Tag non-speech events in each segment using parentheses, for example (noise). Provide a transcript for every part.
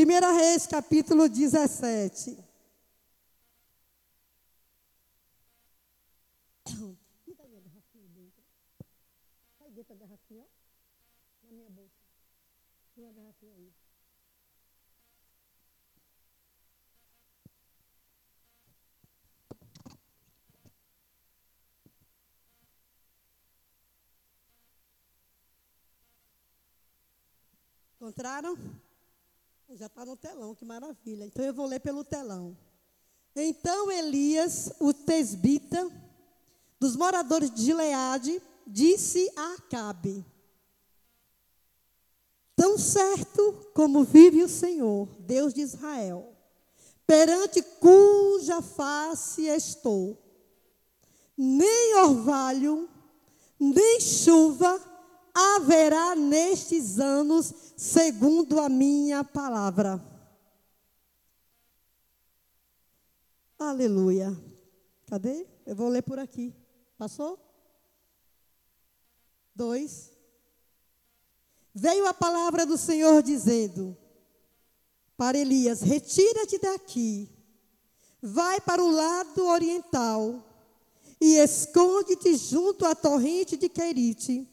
1 Reis, capítulo 17. Encontraram? Já está no telão, que maravilha. Então eu vou ler pelo telão. Então Elias, o tesbita, dos moradores de Gileade, disse a Acabe: Tão certo como vive o Senhor, Deus de Israel, perante cuja face estou, nem orvalho, nem chuva haverá nestes anos, segundo a minha palavra. Aleluia. Cadê? Eu vou ler por aqui. Passou? Dois. Veio a palavra do Senhor dizendo para Elias: Retira-te daqui, vai para o lado oriental e esconde-te junto à torrente de Querite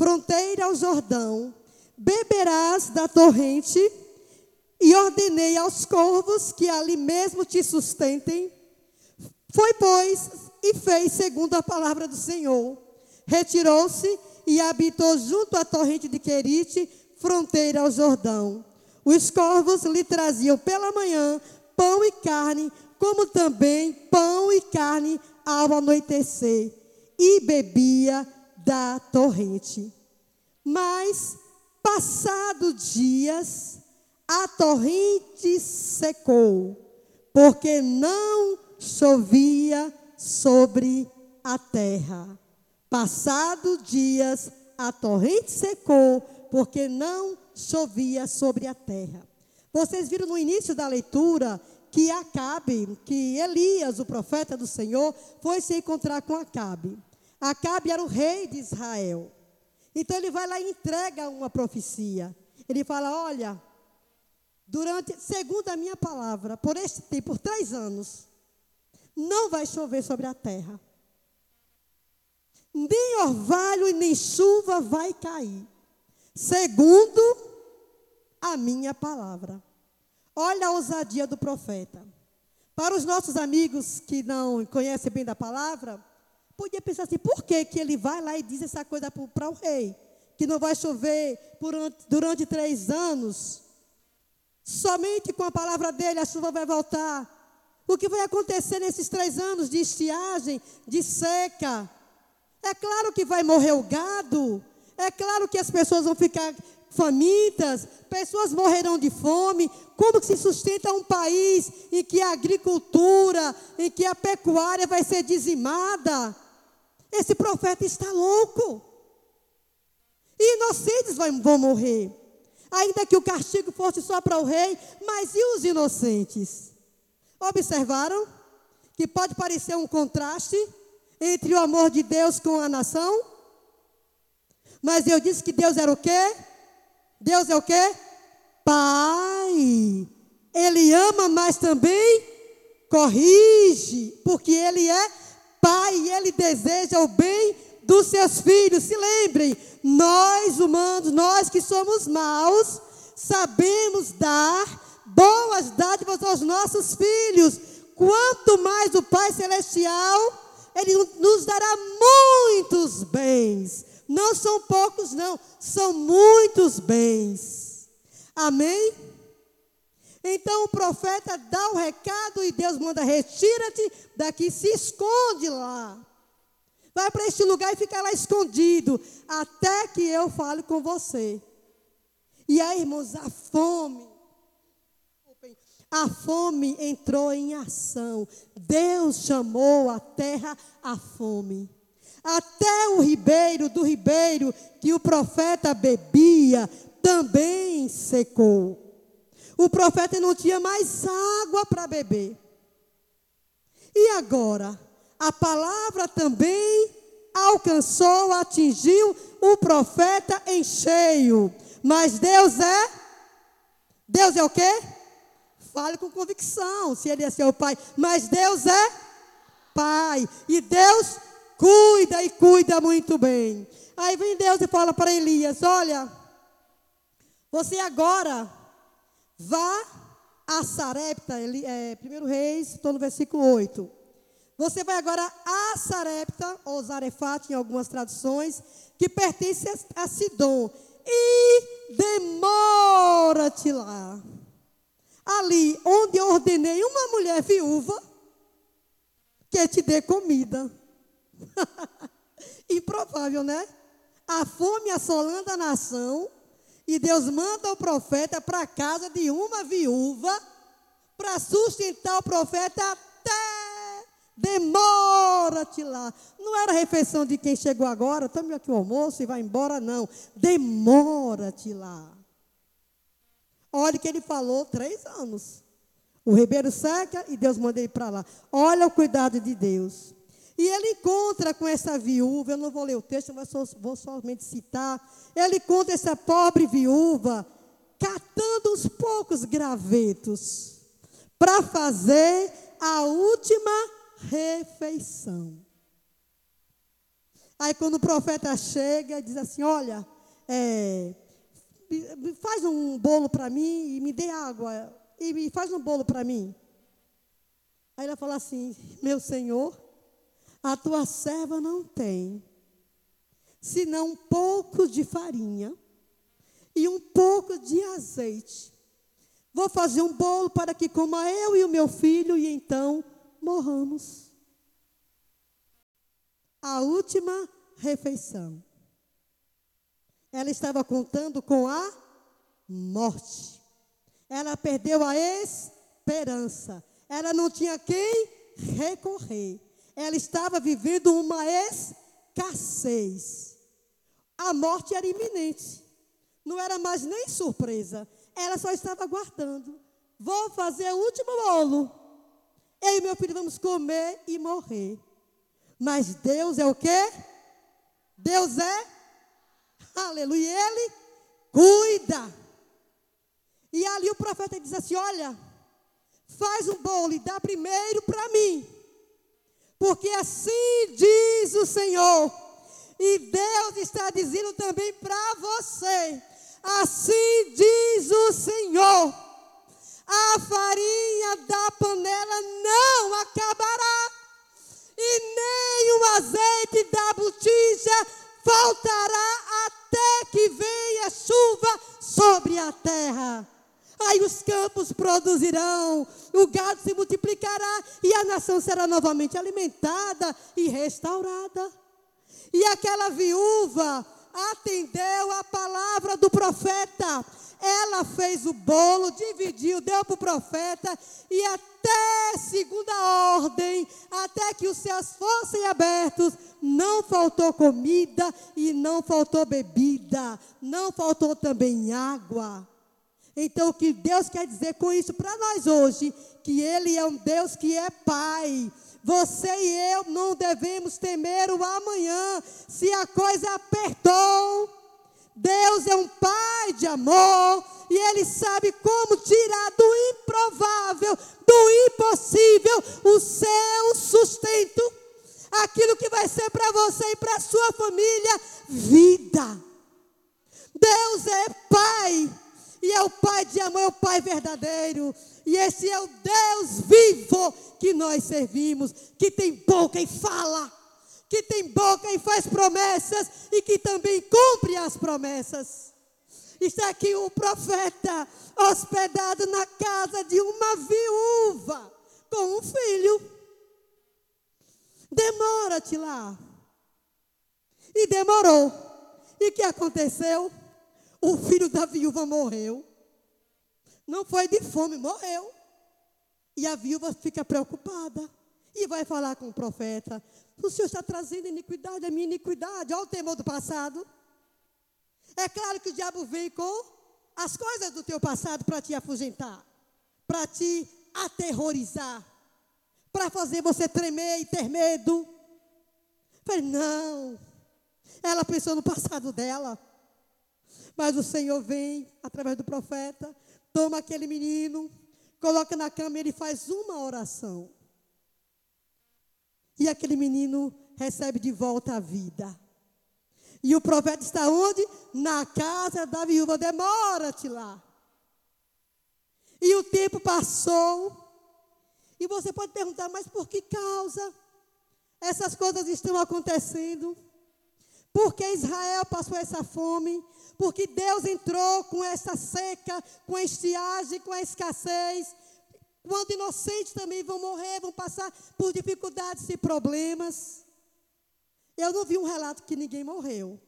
fronteira ao Jordão, beberás da torrente, e ordenei aos corvos que ali mesmo te sustentem. Foi, pois, e fez segundo a palavra do Senhor. Retirou-se e habitou junto à torrente de Querite, fronteira ao Jordão. Os corvos lhe traziam pela manhã pão e carne, como também pão e carne ao anoitecer, e bebia da torrente. Mas, passados dias, a torrente secou, porque não chovia sobre a terra. Passados dias, a torrente secou, porque não chovia sobre a terra. Vocês viram no início da leitura que Acabe, que Elias, o profeta do Senhor, foi se encontrar com Acabe. Acabe era o rei de Israel. Então ele vai lá e entrega uma profecia. Ele fala: Olha, durante, segundo a minha palavra, por este tempo, por três anos, não vai chover sobre a terra. Nem orvalho e nem chuva vai cair. Segundo a minha palavra. Olha a ousadia do profeta. Para os nossos amigos que não conhecem bem da palavra, podia pensar assim: por que, que ele vai lá e diz essa coisa para o rei? Que não vai chover durante, durante três anos. Somente com a palavra dele a chuva vai voltar. O que vai acontecer nesses três anos de estiagem, de seca? É claro que vai morrer o gado. É claro que as pessoas vão ficar famintas, pessoas morrerão de fome. Como que se sustenta um país em que a agricultura, em que a pecuária vai ser dizimada? Esse profeta está louco. E inocentes vão morrer. Ainda que o castigo fosse só para o rei, mas e os inocentes? Observaram que pode parecer um contraste entre o amor de Deus com a nação? Mas eu disse que Deus era o quê? Deus é o quê? Pai. Ele ama, mas também corrige, porque ele é Pai e Ele deseja o bem dos seus filhos. Se lembrem, nós humanos, nós que somos maus, sabemos dar boas dádivas aos nossos filhos. Quanto mais o Pai Celestial, Ele nos dará muitos bens. Não são poucos, não, são muitos bens. Amém? Então o profeta dá o recado e Deus manda: retira-te daqui, se esconde lá. Vai para este lugar e fica lá escondido, até que eu fale com você. E aí, irmãos, a fome, a fome entrou em ação. Deus chamou a terra a fome. Até o ribeiro do ribeiro que o profeta bebia também secou o profeta não tinha mais água para beber. E agora, a palavra também alcançou, atingiu o profeta em cheio. Mas Deus é Deus é o quê? Fale com convicção, se ele é seu pai. Mas Deus é pai. E Deus cuida e cuida muito bem. Aí vem Deus e fala para Elias: Olha, você agora vá a Sarepta, é, 1 Reis, estou no versículo 8. Você vai agora a Sarepta, ou Zarefate em algumas traduções, que pertence a Sidom. E demora-te lá. Ali onde eu ordenei uma mulher viúva que te dê comida. (laughs) Improvável, né? A fome assolando a nação e Deus manda o profeta para a casa de uma viúva para sustentar o profeta até demora-te lá. Não era refeição de quem chegou agora, tome aqui o almoço e vai embora, não. Demora-te lá. Olha que ele falou três anos. O ribeiro seca e Deus manda ele para lá. Olha o cuidado de Deus. E ele encontra com essa viúva, eu não vou ler o texto, mas vou somente citar. Ele encontra essa pobre viúva catando uns poucos gravetos para fazer a última refeição. Aí quando o profeta chega, diz assim: Olha, é, faz um bolo para mim e me dê água. E faz um bolo para mim. Aí ela fala assim: Meu senhor, a tua serva não tem, senão um pouco de farinha e um pouco de azeite. Vou fazer um bolo para que coma eu e o meu filho e então morramos. A última refeição. Ela estava contando com a morte. Ela perdeu a esperança. Ela não tinha quem recorrer ela estava vivendo uma escassez. A morte era iminente. Não era mais nem surpresa. Ela só estava aguardando. Vou fazer o último bolo. Eu e meu filho vamos comer e morrer. Mas Deus é o quê? Deus é? Aleluia. Ele cuida. E ali o profeta diz assim: Olha, faz um bolo e dá primeiro para mim porque assim diz o Senhor. E Deus está dizendo também para você: assim diz o Senhor. A farinha da panela não acabará, e nem o azeite da botija faltará até que venha chuva sobre a terra. Aí os campos produzirão, o gado se multiplicará e a nação será novamente alimentada e restaurada. E aquela viúva atendeu a palavra do profeta. Ela fez o bolo, dividiu, deu para o profeta, e até segunda ordem, até que os céus fossem abertos, não faltou comida e não faltou bebida, não faltou também água. Então, o que Deus quer dizer com isso para nós hoje? Que Ele é um Deus que é Pai. Você e eu não devemos temer o amanhã, se a coisa apertou. Deus é um Pai de amor e Ele sabe como tirar do improvável, do impossível, o seu sustento. Aquilo que vai ser para você e para sua família vida. Deus é Pai e é o Pai de amor, é o Pai verdadeiro. E esse é o Deus vivo que nós servimos, que tem boca e fala, que tem boca e faz promessas e que também cumpre as promessas. Está aqui o profeta hospedado na casa de uma viúva com um filho. Demora-te lá. E demorou. E o que aconteceu? O filho da viúva morreu. Não foi de fome, morreu. E a viúva fica preocupada. E vai falar com o profeta: O senhor está trazendo iniquidade, a minha iniquidade. Olha o temor do passado. É claro que o diabo vem com as coisas do teu passado para te afugentar, para te aterrorizar, para fazer você tremer e ter medo. Falei, não. Ela pensou no passado dela. Mas o Senhor vem, através do profeta, toma aquele menino, coloca na cama e ele faz uma oração. E aquele menino recebe de volta a vida. E o profeta está onde? Na casa da viúva. Demora-te lá. E o tempo passou. E você pode perguntar, mas por que causa essas coisas estão acontecendo? Porque Israel passou essa fome? Porque Deus entrou com essa seca, com a estiagem, com a escassez? Quando inocentes também vão morrer, vão passar por dificuldades e problemas. Eu não vi um relato que ninguém morreu,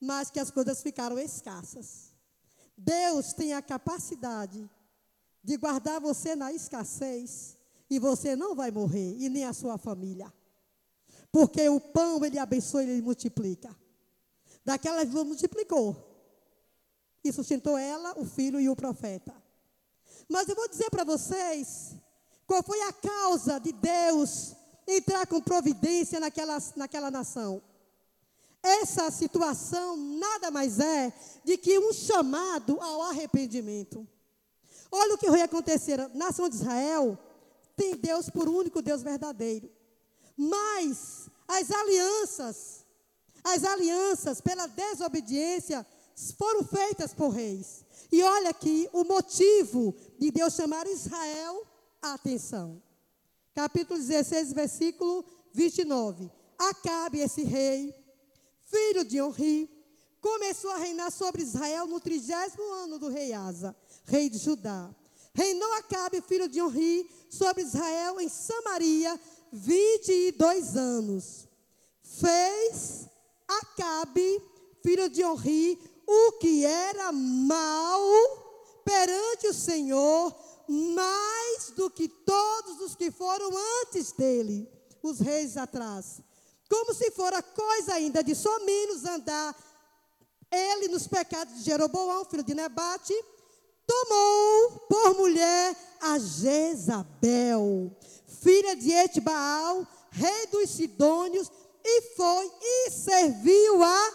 mas que as coisas ficaram escassas. Deus tem a capacidade de guardar você na escassez e você não vai morrer e nem a sua família. Porque o pão ele abençoa e ele multiplica. Daquela viúva multiplicou. E sustentou ela, o filho e o profeta. Mas eu vou dizer para vocês qual foi a causa de Deus entrar com providência naquela, naquela nação. Essa situação nada mais é de que um chamado ao arrependimento. Olha o que vai acontecer. Nação de Israel tem Deus por único Deus verdadeiro. Mas as alianças, as alianças pela desobediência foram feitas por reis. E olha aqui o motivo de Deus chamar Israel a atenção. Capítulo 16, versículo 29. Acabe esse rei, filho de Onri, começou a reinar sobre Israel no trigésimo ano do rei Asa, rei de Judá. Reinou Acabe, filho de Onri, sobre Israel em Samaria 22 anos. Fez Acabe, filho de Onri, o que era mal perante o Senhor, mais do que todos os que foram antes dele, os reis atrás. Como se fora coisa ainda de só menos andar ele nos pecados de Jeroboão, filho de Nebate, tomou por mulher a Jezabel, filha de Etbaal, rei dos Sidônios, e foi e serviu a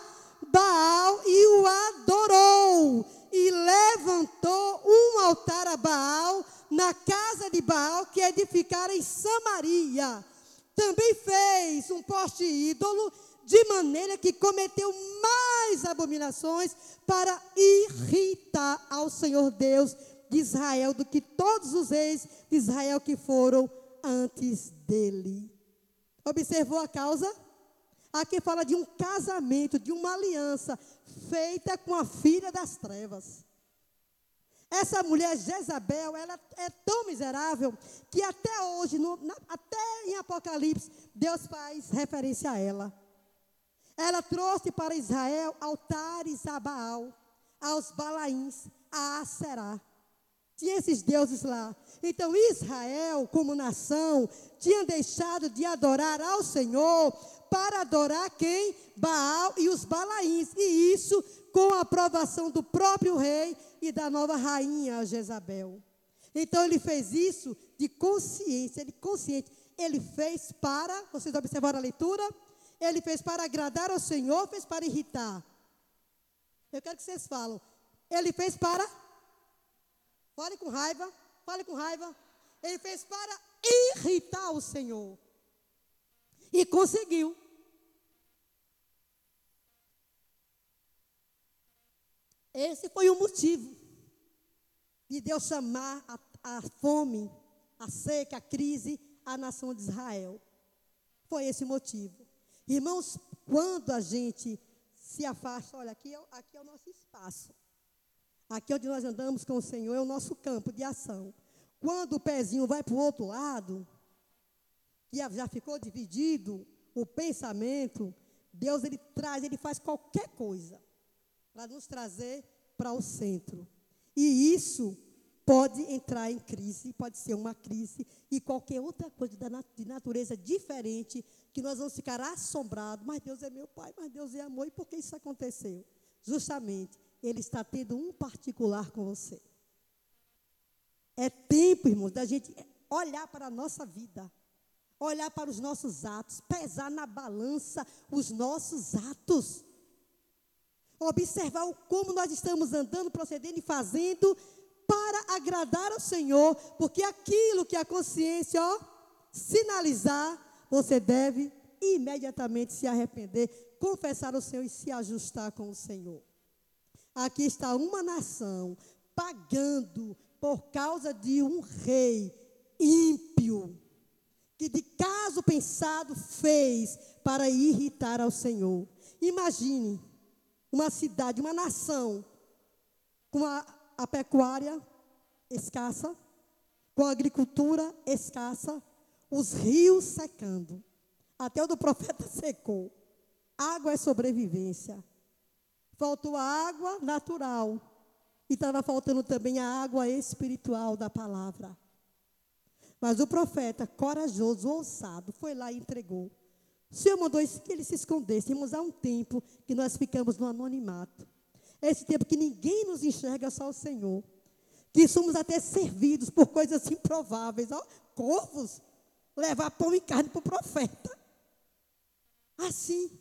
Baal e o adorou. E levantou um altar a Baal na casa de Baal que edificara em Samaria. Também fez um poste ídolo, de maneira que cometeu mais abominações para irritar ao Senhor Deus de Israel do que todos os reis de Israel que foram antes dele. Observou a causa? Aqui fala de um casamento, de uma aliança feita com a filha das trevas. Essa mulher Jezabel, ela é tão miserável que até hoje, no, na, até em Apocalipse, Deus faz referência a ela. Ela trouxe para Israel altares a Baal, aos Balaíns, a Aserá. Tinha esses deuses lá. Então Israel, como nação, tinha deixado de adorar ao Senhor para adorar quem? Baal e os Balaíns. E isso com a aprovação do próprio rei e da nova rainha Jezabel. Então ele fez isso de consciência, ele consciente. Ele fez para, vocês observaram a leitura? Ele fez para agradar ao Senhor, fez para irritar. Eu quero que vocês falem. Ele fez para Fale com raiva, fale com raiva. Ele fez para irritar o Senhor. E conseguiu. Esse foi o motivo de Deus chamar a, a fome, a seca, a crise, a nação de Israel. Foi esse motivo. Irmãos, quando a gente se afasta, olha, aqui é, aqui é o nosso espaço. Aqui onde nós andamos com o Senhor é o nosso campo de ação. Quando o pezinho vai para o outro lado, que já ficou dividido o pensamento, Deus ele traz, ele faz qualquer coisa para nos trazer para o centro. E isso pode entrar em crise, pode ser uma crise e qualquer outra coisa de natureza diferente que nós vamos ficar assombrados. Mas Deus é meu Pai, mas Deus é amor. E por que isso aconteceu? Justamente ele está tendo um particular com você. É tempo, irmãos, da gente olhar para a nossa vida, olhar para os nossos atos, pesar na balança os nossos atos. Observar o como nós estamos andando, procedendo e fazendo para agradar ao Senhor, porque aquilo que a consciência ó, sinalizar, você deve imediatamente se arrepender, confessar o Senhor e se ajustar com o Senhor. Aqui está uma nação pagando por causa de um rei ímpio, que de caso pensado fez para irritar ao Senhor. Imagine uma cidade, uma nação, com a, a pecuária escassa, com a agricultura escassa, os rios secando. Até o do (laughs) profeta secou. Água é sobrevivência. Faltou a água natural. E estava faltando também a água espiritual da palavra. Mas o profeta, corajoso, ousado, foi lá e entregou. O Senhor mandou que ele se escondesse. Irmãos, há um tempo que nós ficamos no anonimato. Esse tempo que ninguém nos enxerga, só o Senhor. Que somos até servidos por coisas improváveis. Ó, corvos, levar pão e carne para o profeta. Assim.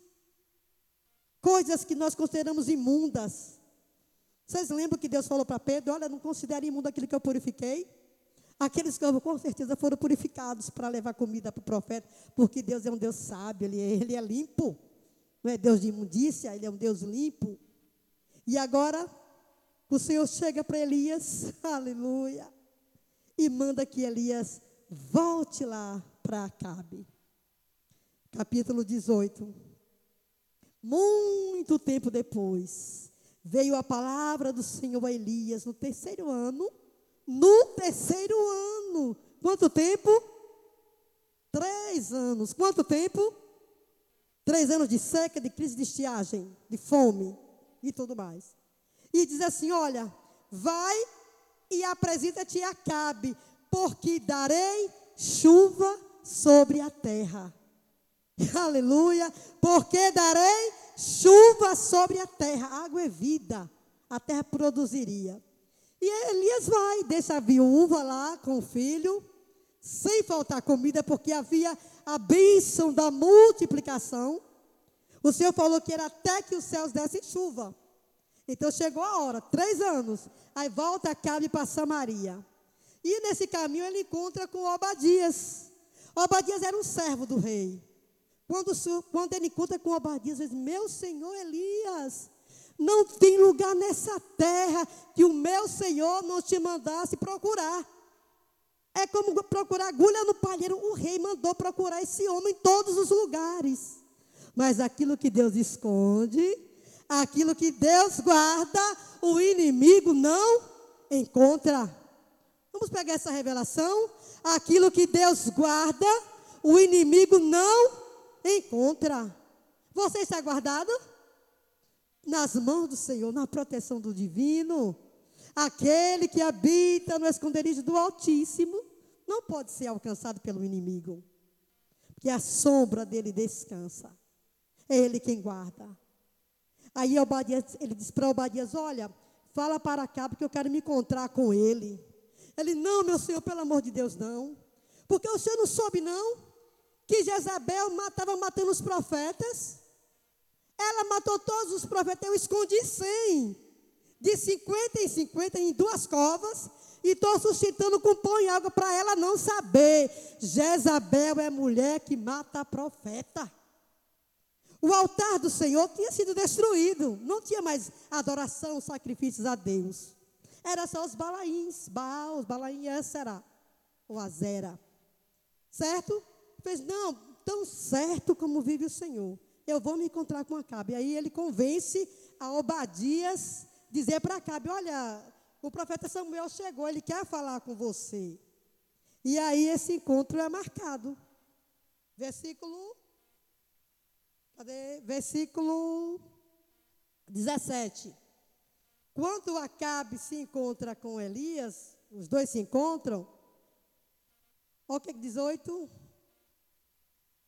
Coisas que nós consideramos imundas. Vocês lembram que Deus falou para Pedro: Olha, não considere imundo aquilo que eu purifiquei? Aqueles corvos com certeza foram purificados para levar comida para o profeta, porque Deus é um Deus sábio, ele é, ele é limpo. Não é Deus de imundícia, ele é um Deus limpo. E agora, o Senhor chega para Elias, (laughs) aleluia, e manda que Elias volte lá para Acabe. Capítulo 18. Muito tempo depois, veio a palavra do Senhor a Elias no terceiro ano no terceiro ano. Quanto tempo? Três anos. Quanto tempo? Três anos de seca, de crise de estiagem, de fome e tudo mais. E diz assim: Olha, vai e apresenta-te a Acabe, porque darei chuva sobre a terra. (laughs) Aleluia! Porque darei chuva sobre a terra. Água é vida. A terra produziria. E Elias vai, deixa a viúva lá com o filho, sem faltar comida, porque havia a bênção da multiplicação. O Senhor falou que era até que os céus dessem chuva. Então chegou a hora, três anos. Aí volta Cabe para Samaria. E nesse caminho ele encontra com Obadias. Obadias era um servo do rei. Quando, quando ele encontra com Obadias, ele diz: Meu senhor Elias, não tem lugar nessa terra que o meu Senhor não te mandasse procurar. É como procurar agulha no palheiro. O rei mandou procurar esse homem em todos os lugares. Mas aquilo que Deus esconde, aquilo que Deus guarda, o inimigo não encontra. Vamos pegar essa revelação? Aquilo que Deus guarda, o inimigo não encontra. Você está guardado? nas mãos do Senhor, na proteção do divino. Aquele que habita no esconderijo do Altíssimo não pode ser alcançado pelo inimigo, porque a sombra dele descansa. É ele quem guarda. Aí Obadias, ele diz para Obadias: Olha, fala para cá, porque eu quero me encontrar com ele. Ele, não, meu senhor, pelo amor de Deus, não. Porque o senhor não soube, não, que Jezabel estava matando os profetas. Ela matou todos os profetas. Eu escondi 100. De 50 em 50 em duas covas. E estou sustentando com pão e água para ela não saber. Jezabel é mulher que mata profeta. O altar do Senhor tinha sido destruído. Não tinha mais adoração, sacrifícios a Deus. Era só os balaíns. Baal, os balaíns, será? Ou Azera. Certo? Fez, não, tão certo como vive o Senhor eu vou me encontrar com Acabe. Aí ele convence a Obadias dizer para Acabe: Olha, o profeta Samuel chegou, ele quer falar com você. E aí esse encontro é marcado. Versículo. Cadê? Versículo 17. Quando Acabe se encontra com Elias, os dois se encontram. Olha o que 18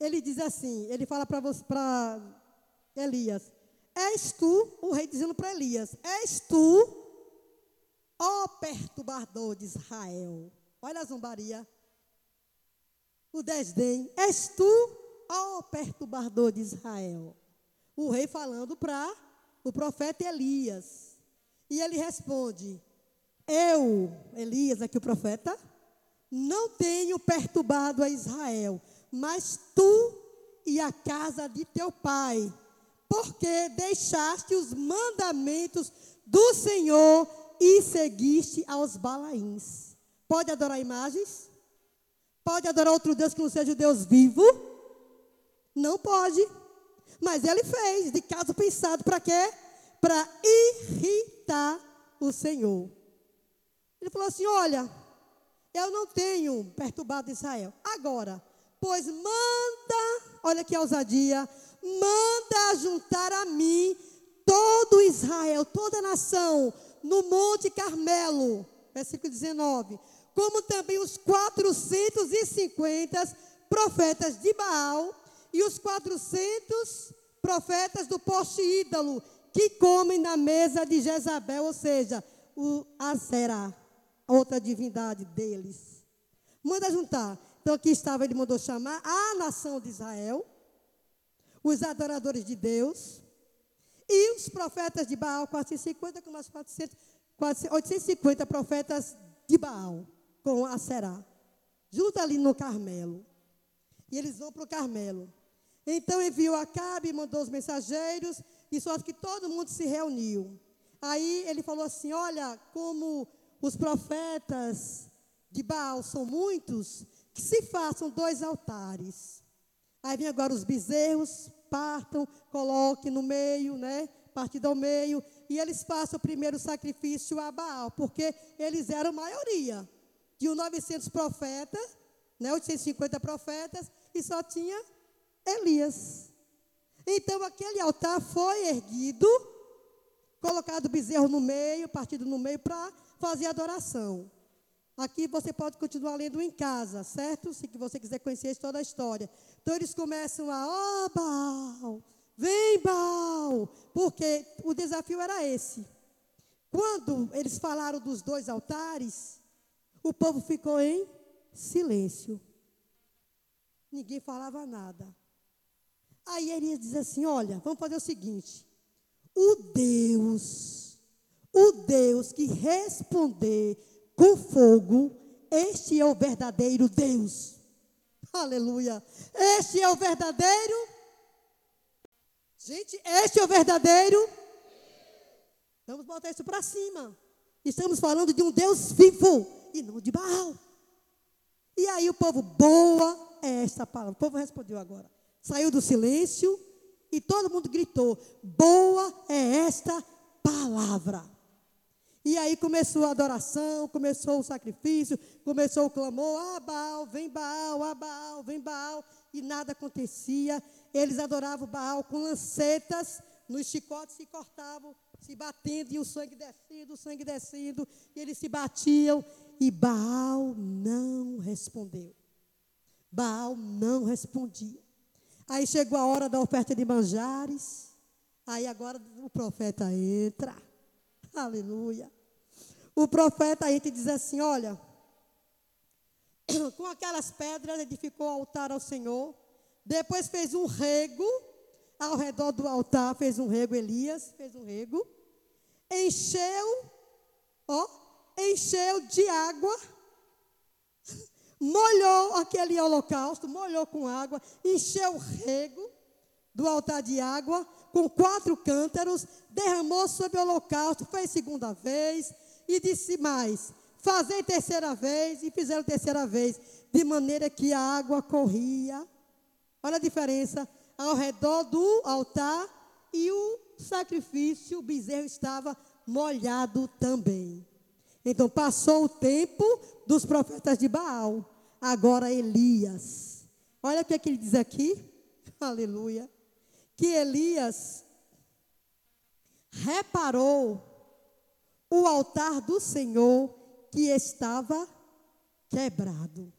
ele diz assim: ele fala para Elias: És tu, o rei dizendo para Elias: És tu, ó perturbador de Israel. Olha a zombaria. O desdém. És tu, ó perturbador de Israel. O rei falando para o profeta Elias. E ele responde: Eu, Elias, aqui o profeta, não tenho perturbado a Israel, mas tu e a casa de teu pai, porque deixaste os mandamentos do Senhor e seguiste aos balaíns. Pode adorar imagens? Pode adorar outro Deus que não seja o Deus vivo? Não pode. Mas ele fez, de caso pensado, para quê? Para irritar o Senhor. Ele falou assim: Olha, eu não tenho perturbado Israel. Agora, pois manda, olha que ousadia, manda juntar a mim todo Israel, toda a nação, no Monte Carmelo. Versículo 19. Como também os 450 profetas de Baal e os 400 profetas do poste ídolo que comem na mesa de Jezabel, ou seja, o Azerá, outra divindade deles. Manda juntar. Então aqui estava, ele mandou chamar a nação de Israel, os adoradores de Deus, e os profetas de Baal, 450 com mais 400, 850 profetas de Baal, com a Será. Junto ali no Carmelo. E eles vão para o Carmelo. Então enviou Acabe, mandou os mensageiros, e só que todo mundo se reuniu. Aí ele falou assim: Olha, como os profetas de Baal são muitos, que se façam dois altares. Aí vem agora os bezerros, partam, coloquem no meio, né? Partido ao meio, e eles façam o primeiro sacrifício a Baal, porque eles eram maioria. De 900 profetas, né, 850 profetas, e só tinha Elias. Então aquele altar foi erguido, colocado o bezerro no meio, partido no meio, para fazer adoração. Aqui você pode continuar lendo em casa, certo? Se você quiser conhecer toda a história. Então eles começam a, ó oh, Baal, vem Baal, porque o desafio era esse. Quando eles falaram dos dois altares, o povo ficou em silêncio. Ninguém falava nada. Aí Elias diz assim: Olha, vamos fazer o seguinte. O Deus, o Deus que responder com fogo, este é o verdadeiro Deus. Aleluia. Este é o verdadeiro. Gente, este é o verdadeiro. Vamos botar isso para cima. Estamos falando de um Deus vivo e não de Baal. E aí o povo, boa é esta palavra. O povo respondeu agora saiu do silêncio e todo mundo gritou: Boa é esta palavra. E aí começou a adoração, começou o sacrifício, começou o clamor: Ah, Baal, vem Baal, ah, Baal, vem Baal. E nada acontecia. Eles adoravam Baal com lancetas, nos chicotes se cortavam, se batendo, e o sangue descendo, o sangue descendo, e eles se batiam, e Baal não respondeu. Baal não respondia. Aí chegou a hora da oferta de manjares. Aí agora o profeta entra. Aleluia. O profeta entra e diz assim: Olha, (clears throat) com aquelas pedras edificou o altar ao Senhor. Depois fez um rego ao redor do altar, fez um rego, Elias fez um rego. Encheu, ó, encheu de água molhou aquele holocausto, molhou com água, encheu o rego do altar de água com quatro cântaros, derramou sobre o holocausto, fez segunda vez e disse mais: fazei terceira vez e fizeram terceira vez, de maneira que a água corria. Olha a diferença ao redor do altar e o sacrifício, o bezerro estava molhado também. Então passou o tempo dos profetas de Baal agora Elias. Olha o que, é que ele diz aqui. (laughs) Aleluia. Que Elias reparou o altar do Senhor que estava quebrado.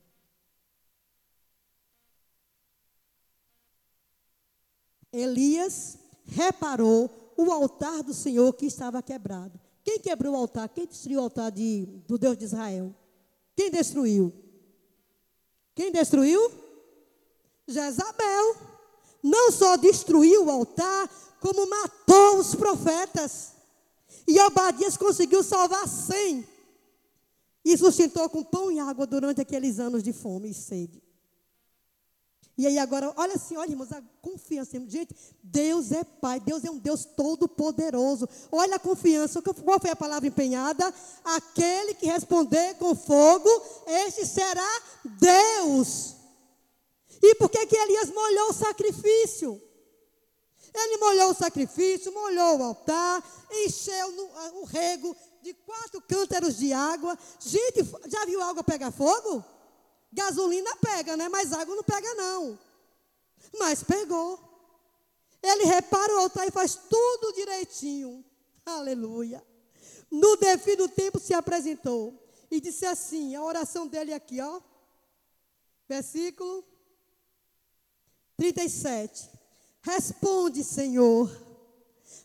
Elias reparou o altar do Senhor que estava quebrado. Quem quebrou o altar? Quem destruiu o altar de, do Deus de Israel? Quem destruiu? Quem destruiu? Jezabel. Não só destruiu o altar, como matou os profetas. E Obadias conseguiu salvar cem. e sustentou com pão e água durante aqueles anos de fome e sede. E aí agora, olha assim, olha irmãos, a confiança. Gente, Deus é Pai, Deus é um Deus todo-poderoso. Olha a confiança, qual foi a palavra empenhada? Aquele que responder com fogo, este será Deus. E por que que Elias molhou o sacrifício? Ele molhou o sacrifício, molhou o altar, encheu no, o rego de quatro cântaros de água. Gente, já viu água pegar fogo? Gasolina pega, né? Mas água não pega, não. Mas pegou. Ele repara o altar e faz tudo direitinho. Aleluia. No devido tempo se apresentou e disse assim: a oração dele aqui, ó. Versículo 37. Responde, Senhor,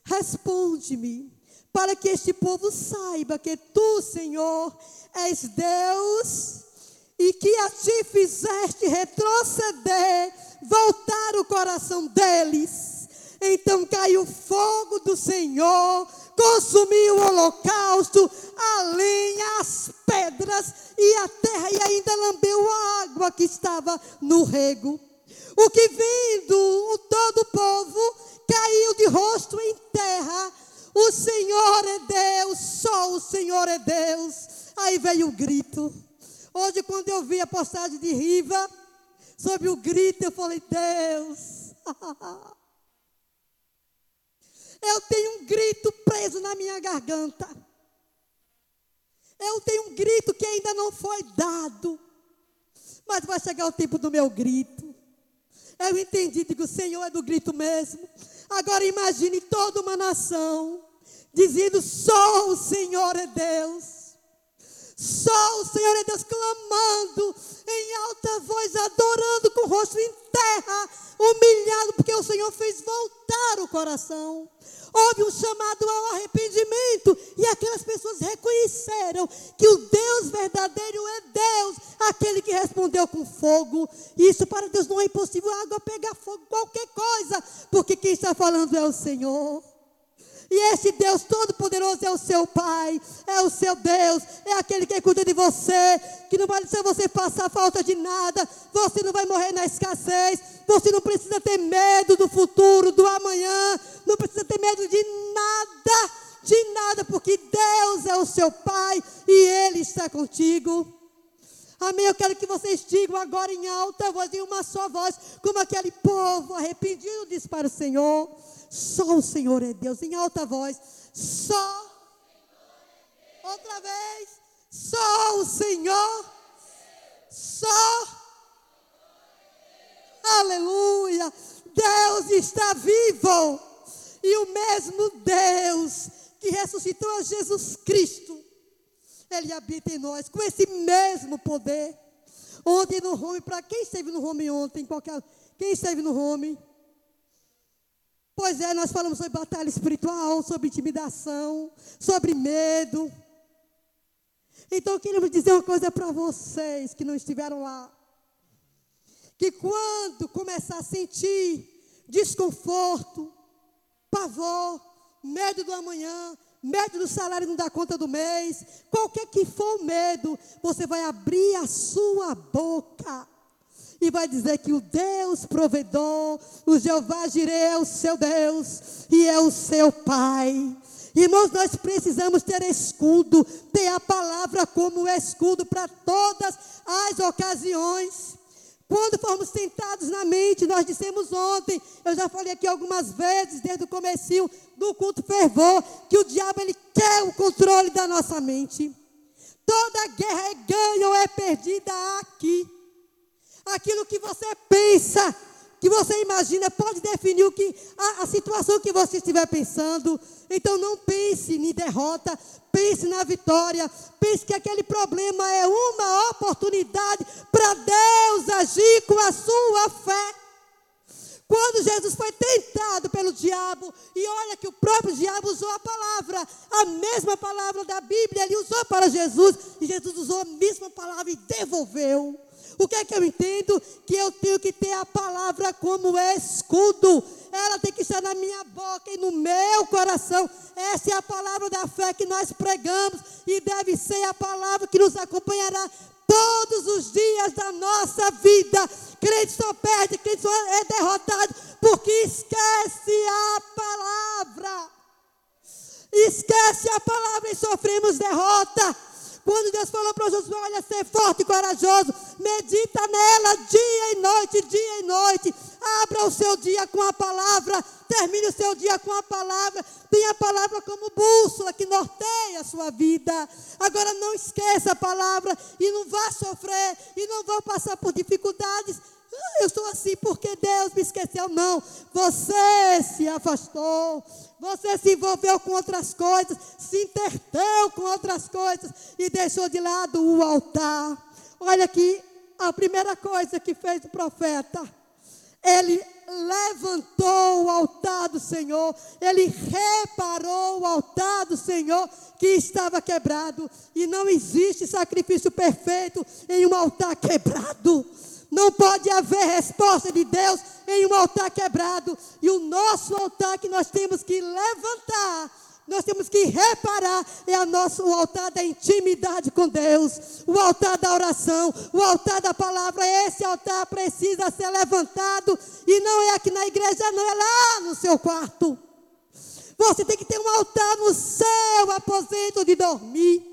responde-me, para que este povo saiba que tu, Senhor, és Deus e que a ti fizeste retroceder, voltar o coração deles. Então caiu o fogo do Senhor, consumiu o holocausto, a lenha, as pedras e a terra, e ainda lambeu a água que estava no rego. O que vindo o todo o povo caiu de rosto em terra. O Senhor é Deus, só o Senhor é Deus. Aí veio o grito. Hoje, quando eu vi a postagem de Riva sobre o grito, eu falei: Deus, (laughs) eu tenho um grito preso na minha garganta. Eu tenho um grito que ainda não foi dado. Mas vai chegar o tempo do meu grito. Eu entendi, digo, o Senhor é do grito mesmo. Agora imagine toda uma nação dizendo: só o Senhor é Deus. Só o Senhor é Deus clamando em alta voz, adorando com o rosto em terra, humilhado, porque o Senhor fez voltar o coração houve um chamado ao arrependimento e aquelas pessoas reconheceram que o Deus verdadeiro é Deus, aquele que respondeu com fogo. Falando é o Senhor. E esse Deus Todo-Poderoso é o seu Pai, é o seu Deus, é aquele que cuida de você, que não vai deixar você passar falta de nada, você não vai morrer na escassez, você não precisa ter medo do futuro, do amanhã, não precisa ter medo de nada, de nada, porque Deus é o seu Pai e Ele está contigo. Amém. Eu quero que vocês digam agora em alta voz, em uma só voz, como aquele povo arrependido disse para o Senhor. Só o Senhor é Deus, em alta voz. Só. Outra vez. Só o Senhor. Só. Aleluia. Deus está vivo. E o mesmo Deus que ressuscitou a Jesus Cristo, Ele habita em nós com esse mesmo poder. Ontem no home, para quem esteve no home ontem, qualquer, quem esteve no home? Pois é, nós falamos sobre batalha espiritual, sobre intimidação, sobre medo. Então, queremos dizer uma coisa para vocês que não estiveram lá. Que quando começar a sentir desconforto, pavor, medo do amanhã, medo do salário não dar conta do mês, qualquer que for o medo, você vai abrir a sua boca e vai dizer que o Deus provedor, o Jeová Jireh é o seu Deus e é o seu Pai. Irmãos, nós precisamos ter escudo, ter a palavra como escudo para todas as ocasiões. Quando formos tentados na mente, nós dissemos ontem, eu já falei aqui algumas vezes, desde o começo do culto fervor, que o diabo ele quer o controle da nossa mente. Toda guerra é ganha ou é perdida aqui. Aquilo que você pensa, que você imagina, pode definir o que, a, a situação que você estiver pensando. Então não pense em derrota, pense na vitória. Pense que aquele problema é uma oportunidade para Deus agir com a sua fé. Quando Jesus foi tentado pelo diabo, e olha que o próprio diabo usou a palavra, a mesma palavra da Bíblia, ele usou para Jesus, e Jesus usou a mesma palavra e devolveu. O que é que eu entendo? Que eu tenho que ter a palavra como escudo. Ela tem que estar na minha boca e no meu coração. Essa é a palavra da fé que nós pregamos e deve ser a palavra que nos acompanhará todos os dias da nossa vida. Crente só perde, crente só é derrotado, porque esquece a palavra. Esquece a palavra e sofremos derrota. Quando Deus falou para Josué, olha, ser forte e corajoso, medita nela dia e noite, dia e noite. Abra o seu dia com a palavra, termine o seu dia com a palavra. Tenha a palavra como bússola que norteia a sua vida. Agora não esqueça a palavra e não vá sofrer e não vá passar por dificuldades. Ah, eu sou assim porque Deus me esqueceu. Não, você se afastou. Você se envolveu com outras coisas, se interteu com outras coisas e deixou de lado o altar. Olha aqui a primeira coisa que fez o profeta. Ele levantou o altar do Senhor, ele reparou o altar do Senhor que estava quebrado. E não existe sacrifício perfeito em um altar quebrado. Não pode haver resposta de Deus em um altar quebrado. E o nosso altar que nós temos que levantar, nós temos que reparar, é nosso, o altar da intimidade com Deus, o altar da oração, o altar da palavra. Esse altar precisa ser levantado. E não é aqui na igreja, não, é lá no seu quarto. Você tem que ter um altar no seu aposento de dormir.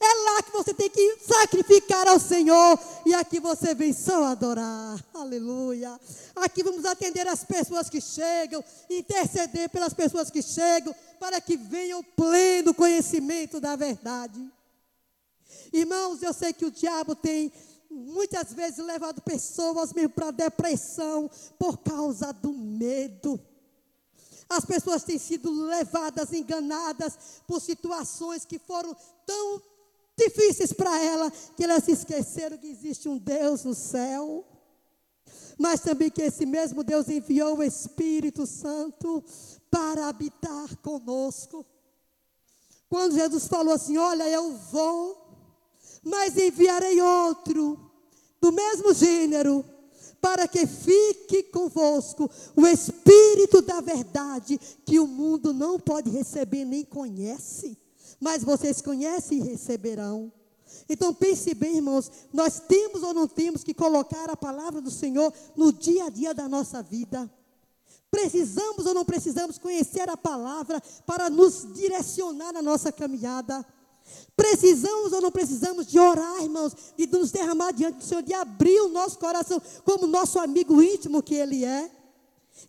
É lá que você tem que sacrificar ao Senhor. E aqui você vem só adorar. Aleluia. Aqui vamos atender as pessoas que chegam, interceder pelas pessoas que chegam, para que venham pleno conhecimento da verdade. Irmãos, eu sei que o diabo tem muitas vezes levado pessoas mesmo para depressão por causa do medo. As pessoas têm sido levadas, enganadas por situações que foram tão difíceis para ela, que elas esqueceram que existe um Deus no céu. Mas também que esse mesmo Deus enviou o Espírito Santo para habitar conosco. Quando Jesus falou assim: Olha, eu vou, mas enviarei outro, do mesmo gênero, para que fique convosco o Espírito da verdade, que o mundo não pode receber nem conhece mas vocês conhecem e receberão. Então pense bem, irmãos, nós temos ou não temos que colocar a palavra do Senhor no dia a dia da nossa vida. Precisamos ou não precisamos conhecer a palavra para nos direcionar na nossa caminhada. Precisamos ou não precisamos de orar, irmãos, de nos derramar diante do Senhor, de abrir o nosso coração como nosso amigo íntimo que Ele é.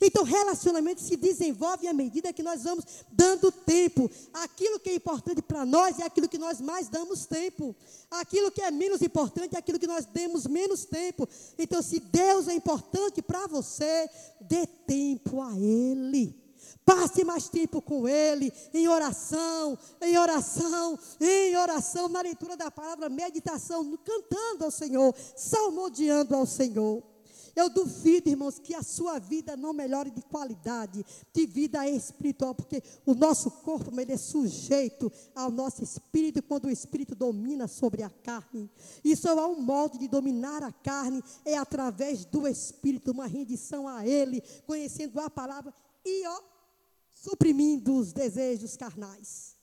Então, relacionamento se desenvolve à medida que nós vamos dando tempo. Aquilo que é importante para nós é aquilo que nós mais damos tempo. Aquilo que é menos importante é aquilo que nós demos menos tempo. Então, se Deus é importante para você, dê tempo a Ele. Passe mais tempo com Ele, em oração, em oração, em oração, na leitura da palavra, meditação, cantando ao Senhor, salmodiando ao Senhor. Eu duvido, irmãos, que a sua vida não melhore de qualidade, de vida espiritual, porque o nosso corpo ele é sujeito ao nosso espírito, quando o espírito domina sobre a carne. Só há um modo de dominar a carne, é através do espírito, uma rendição a ele, conhecendo a palavra e ó, suprimindo os desejos carnais.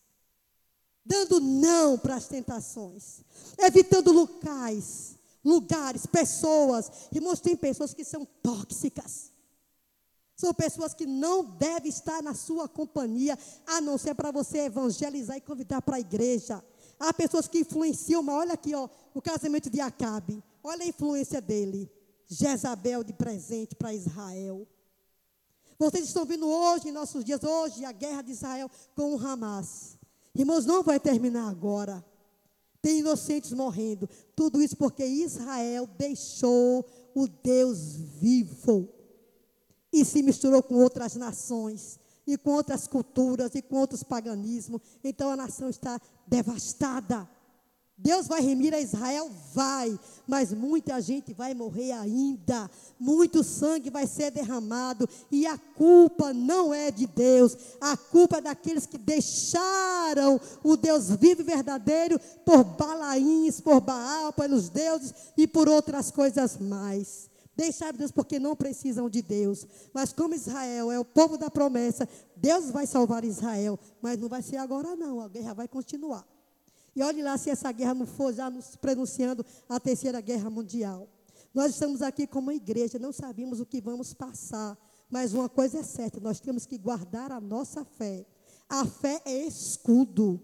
Dando não para as tentações, evitando locais lugares, pessoas. Irmãos, tem pessoas que são tóxicas. São pessoas que não devem estar na sua companhia, a não ser para você evangelizar e convidar para a igreja. Há pessoas que influenciam, mas olha aqui, ó, o casamento de Acabe. Olha a influência dele. Jezabel de presente para Israel. Vocês estão vendo hoje, em nossos dias, hoje, a guerra de Israel com o Hamas. Irmãos, não vai terminar agora tem inocentes morrendo. Tudo isso porque Israel deixou o Deus vivo e se misturou com outras nações, e com outras culturas, e com outros paganismos. Então a nação está devastada. Deus vai remir a Israel? Vai, mas muita gente vai morrer ainda, muito sangue vai ser derramado, e a culpa não é de Deus, a culpa é daqueles que deixaram o Deus vivo e verdadeiro por Balaíns, por Baal, pelos deuses e por outras coisas mais. Deixaram Deus porque não precisam de Deus. Mas como Israel é o povo da promessa, Deus vai salvar Israel. Mas não vai ser agora, não. A guerra vai continuar. E olhe lá se essa guerra não for já nos pronunciando a terceira guerra mundial. Nós estamos aqui como igreja, não sabemos o que vamos passar. Mas uma coisa é certa: nós temos que guardar a nossa fé. A fé é escudo.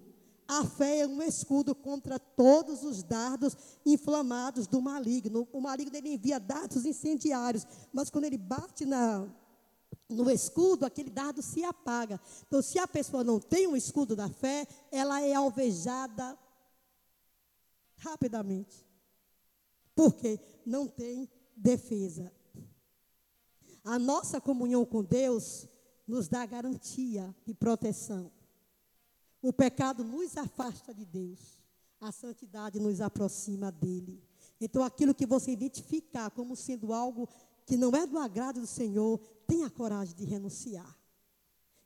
A fé é um escudo contra todos os dardos inflamados do maligno. O maligno ele envia dardos incendiários, mas quando ele bate na, no escudo, aquele dardo se apaga. Então, se a pessoa não tem um escudo da fé, ela é alvejada rapidamente. Porque não tem defesa. A nossa comunhão com Deus nos dá garantia de proteção. O pecado nos afasta de Deus, a santidade nos aproxima dele. Então, aquilo que você identificar como sendo algo que não é do agrado do Senhor, tenha coragem de renunciar.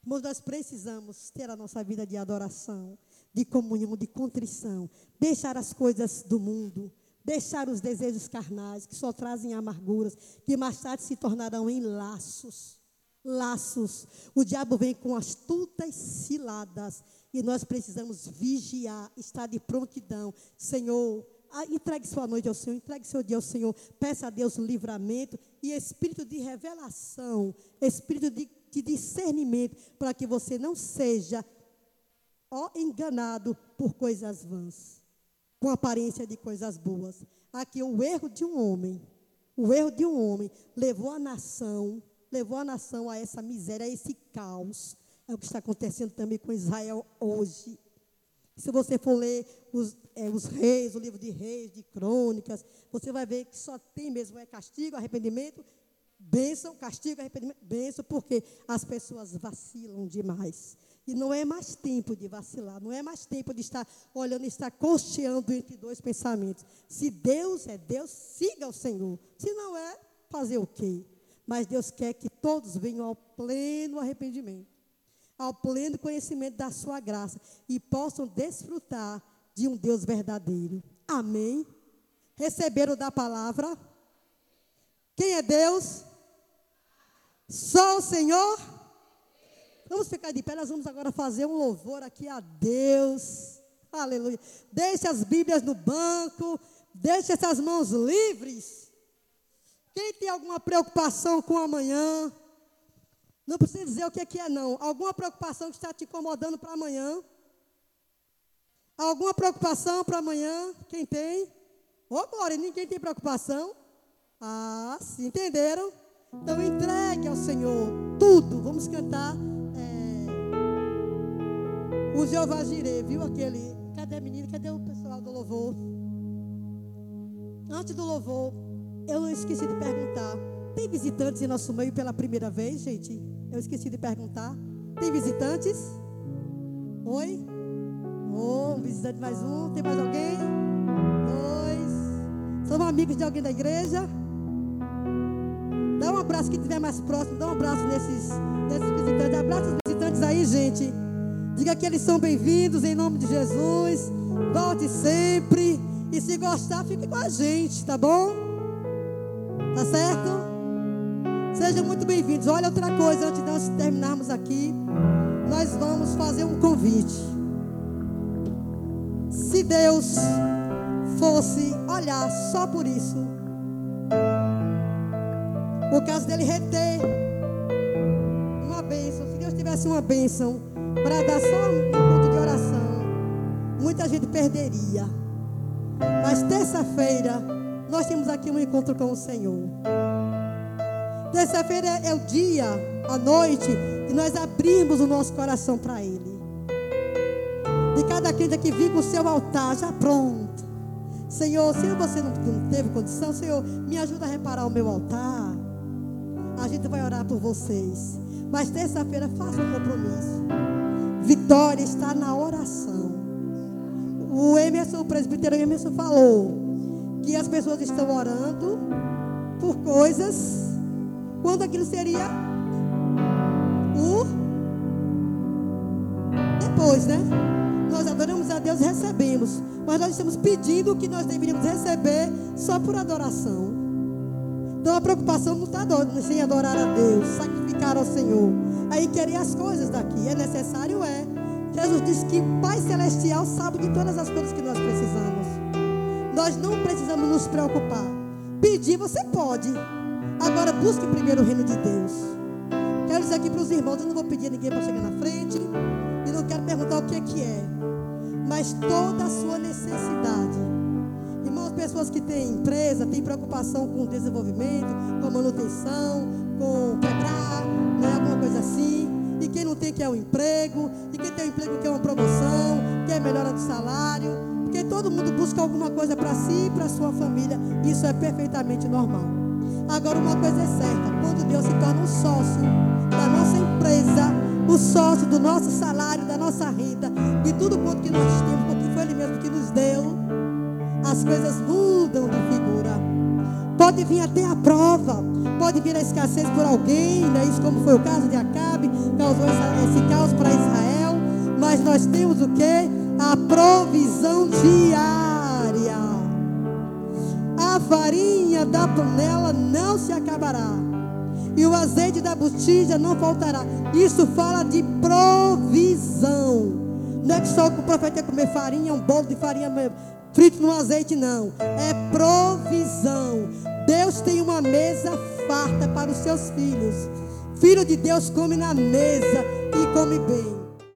Irmãos, nós precisamos ter a nossa vida de adoração, de comunhão, de contrição, deixar as coisas do mundo, deixar os desejos carnais que só trazem amarguras, que mais tarde se tornarão em laços. Laços. O diabo vem com astutas ciladas e nós precisamos vigiar, estar de prontidão. Senhor, entregue sua noite ao Senhor, entregue seu dia ao Senhor. Peça a Deus livramento e espírito de revelação, espírito de, de discernimento, para que você não seja ó, enganado por coisas vãs, com aparência de coisas boas. Aqui o erro de um homem, o erro de um homem levou a nação, levou a nação a essa miséria, a esse caos. É o que está acontecendo também com Israel hoje. Se você for ler os, é, os reis, o livro de reis, de crônicas, você vai ver que só tem mesmo é castigo, arrependimento, bênção, castigo, arrependimento, bênção, porque as pessoas vacilam demais. E não é mais tempo de vacilar, não é mais tempo de estar olhando, estar cocheando entre dois pensamentos. Se Deus é Deus, siga o Senhor. Se não é, fazer o quê? Mas Deus quer que todos venham ao pleno arrependimento ao pleno conhecimento da sua graça e possam desfrutar de um Deus verdadeiro. Amém? Receberam da palavra? Quem é Deus? Só o Senhor? Vamos ficar de pé, nós vamos agora fazer um louvor aqui a Deus. Aleluia. Deixe as Bíblias no banco, deixe essas mãos livres. Quem tem alguma preocupação com amanhã? Não precisa dizer o que é que é, não. Alguma preocupação que está te incomodando para amanhã? Alguma preocupação para amanhã? Quem tem? Ô, oh, Glória, ninguém tem preocupação? Ah, sim, entenderam? Então entregue ao Senhor tudo. Vamos cantar é, o Jeová Jireh, viu aquele? Cadê a menina? Cadê o pessoal do louvor? Antes do louvor, eu esqueci de perguntar. Tem visitantes em nosso meio pela primeira vez, gente? Eu esqueci de perguntar. Tem visitantes? Oi? Um visitante mais um. Tem mais alguém? Dois. São amigos de alguém da igreja? Dá um abraço quem estiver mais próximo. Dá um abraço nesses, nesses visitantes. Abraça os visitantes aí, gente. Diga que eles são bem-vindos em nome de Jesus. Volte sempre. E se gostar, fique com a gente, tá bom? Tá certo? Sejam muito bem-vindos. Olha outra coisa, antes de nós terminarmos aqui, nós vamos fazer um convite. Se Deus fosse olhar só por isso, por causa dele reter uma bênção, se Deus tivesse uma bênção para dar só um culto de oração, muita gente perderia. Mas terça-feira, nós temos aqui um encontro com o Senhor. Terça-feira é o dia, a noite, que nós abrimos o nosso coração para Ele. De cada crente que vir com o seu altar já pronto. Senhor, se você não teve condição, Senhor, me ajuda a reparar o meu altar. A gente vai orar por vocês. Mas terça-feira faça um compromisso. Vitória está na oração. o Emerson, o presbítero Emerson falou que as pessoas estão orando por coisas quando aquilo seria o depois, né? Nós adoramos a Deus recebemos, mas nós estamos pedindo o que nós deveríamos receber só por adoração. Então a preocupação não está sem adorar a Deus, sacrificar ao Senhor. Aí querer as coisas daqui. É necessário, é. Jesus disse que Pai Celestial sabe de todas as coisas que nós precisamos. Nós não precisamos nos preocupar. Pedir você pode. Agora busque primeiro o reino de Deus. Quero dizer aqui para os irmãos, eu não vou pedir a ninguém para chegar na frente. Não quero perguntar o que é que é. Mas toda a sua necessidade. Irmãos, pessoas que têm empresa, têm preocupação com desenvolvimento, com manutenção, com quebrar, né, alguma coisa assim. E quem não tem quer um emprego, e quem tem um emprego quer uma promoção, quer melhora do salário. Porque todo mundo busca alguma coisa para si e para sua família. Isso é perfeitamente normal. Agora, uma coisa é certa: quando Deus se torna um sócio da nossa empresa, o sócio do nosso salário, da nossa renda, de tudo quanto que nós temos, porque foi Ele mesmo que nos deu, as coisas mudam de figura. Pode vir até a prova, pode vir a escassez por alguém, né? isso como foi o caso de Acabe, causou esse caos para Israel, mas nós temos o que? A provisão diária. A farinha da panela não se acabará e o azeite da botija não faltará. Isso fala de provisão. Não é que só o profeta ia comer farinha, um bolo de farinha frito no azeite, não. É provisão. Deus tem uma mesa farta para os seus filhos. Filho de Deus come na mesa e come bem.